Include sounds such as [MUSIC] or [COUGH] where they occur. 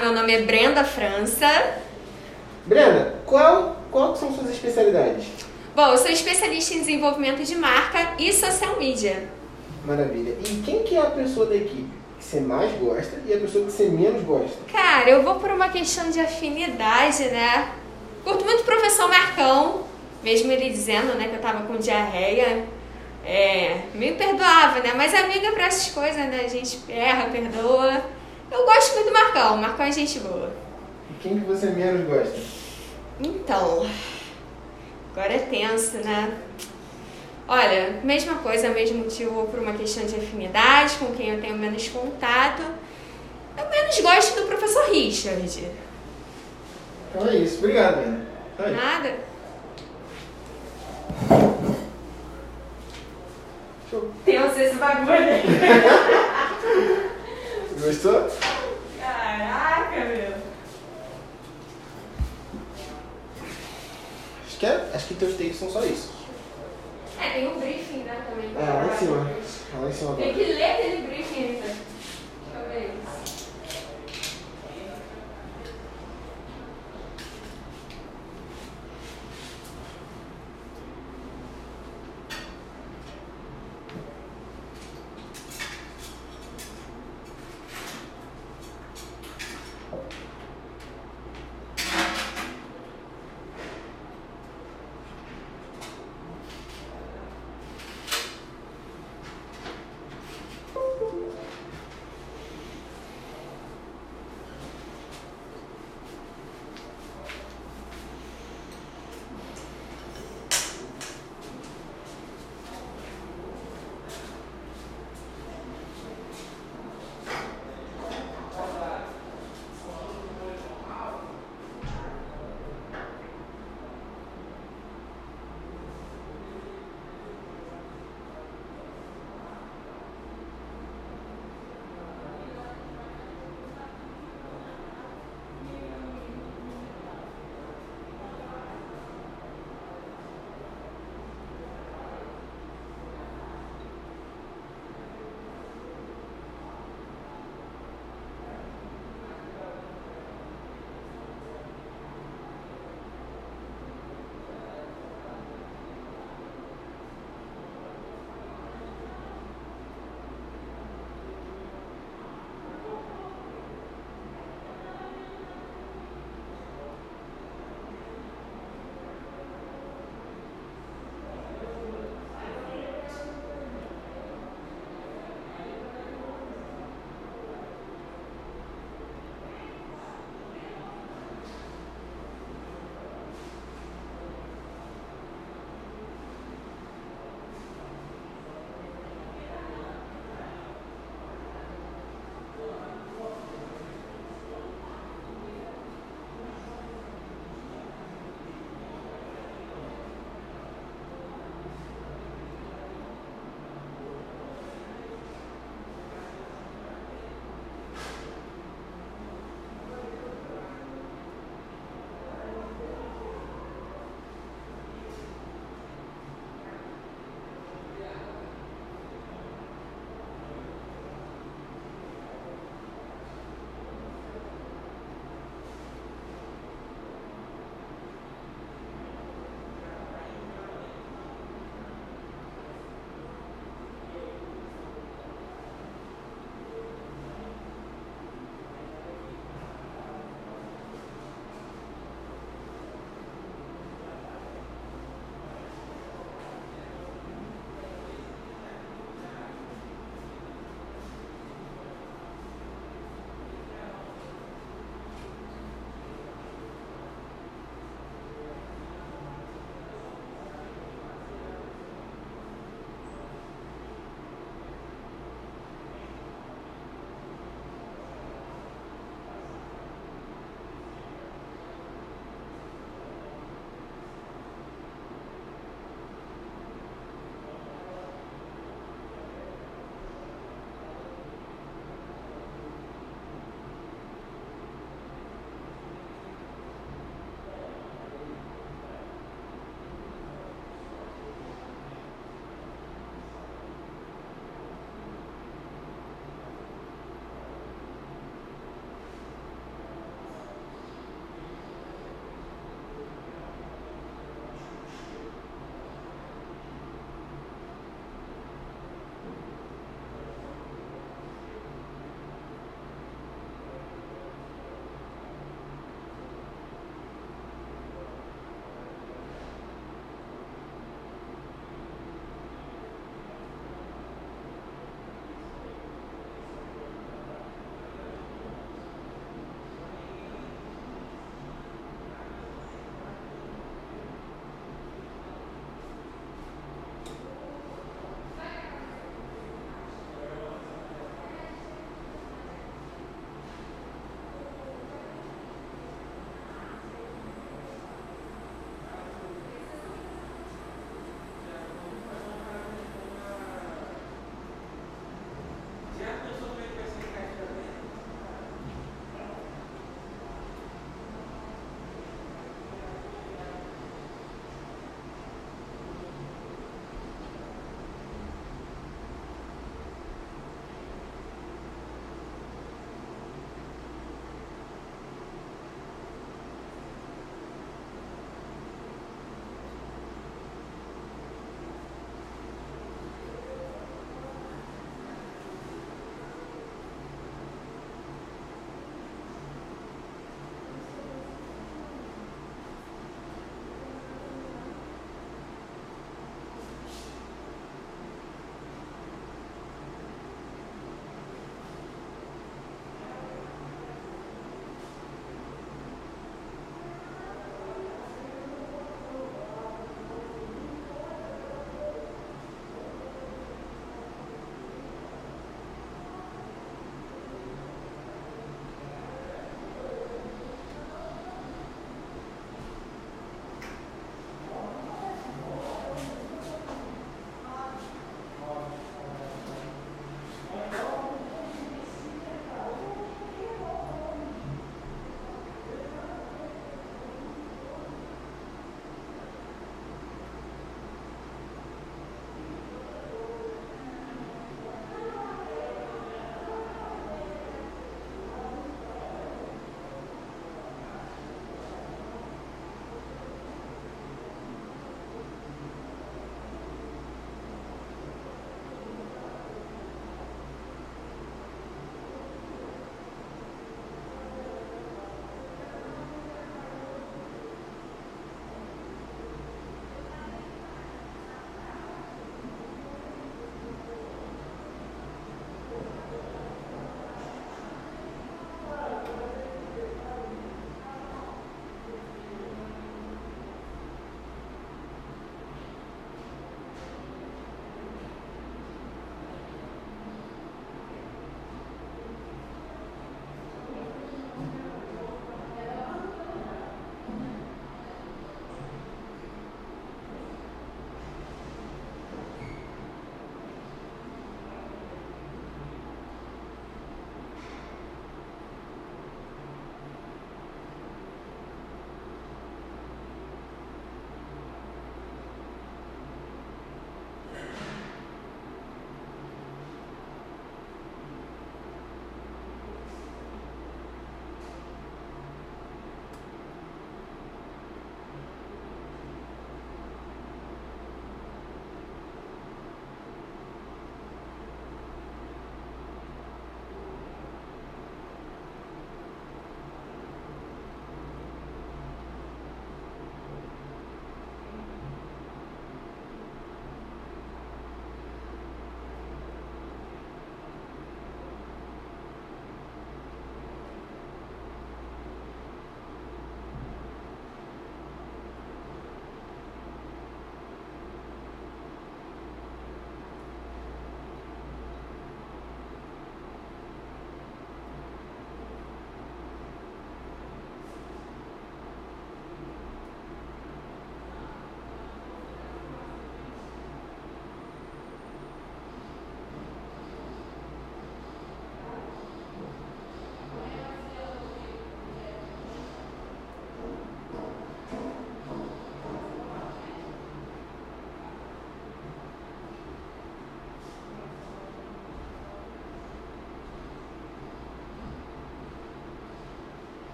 meu nome é Brenda França. Brenda, qual, qual são suas especialidades? Bom, eu sou especialista em desenvolvimento de marca e social media. Maravilha. E quem que é a pessoa da equipe que você mais gosta e a pessoa que você menos gosta? Cara, eu vou por uma questão de afinidade, né? Curto muito o professor Marcão, mesmo ele dizendo, né, que eu tava com diarreia. É, me perdoava, né? Mas amiga pra essas coisas, né? A gente erra, perdoa. Eu gosto muito do Marcão, o Marcão é gente boa. E quem que você menos gosta? Então, agora é tenso, né? Olha, mesma coisa, mesmo motivo por uma questão de afinidade, com quem eu tenho menos contato. Eu menos gosto do professor Richard. Então é isso. Obrigado, Brenda. Tá. Nada. Tenso esse bagulho. [LAUGHS] Gostou? Que, é, acho que teus takes são só isso. É, tem um briefing, né, também. É, lá em cima. Lá em cima Tem agora. que ler aquele briefing.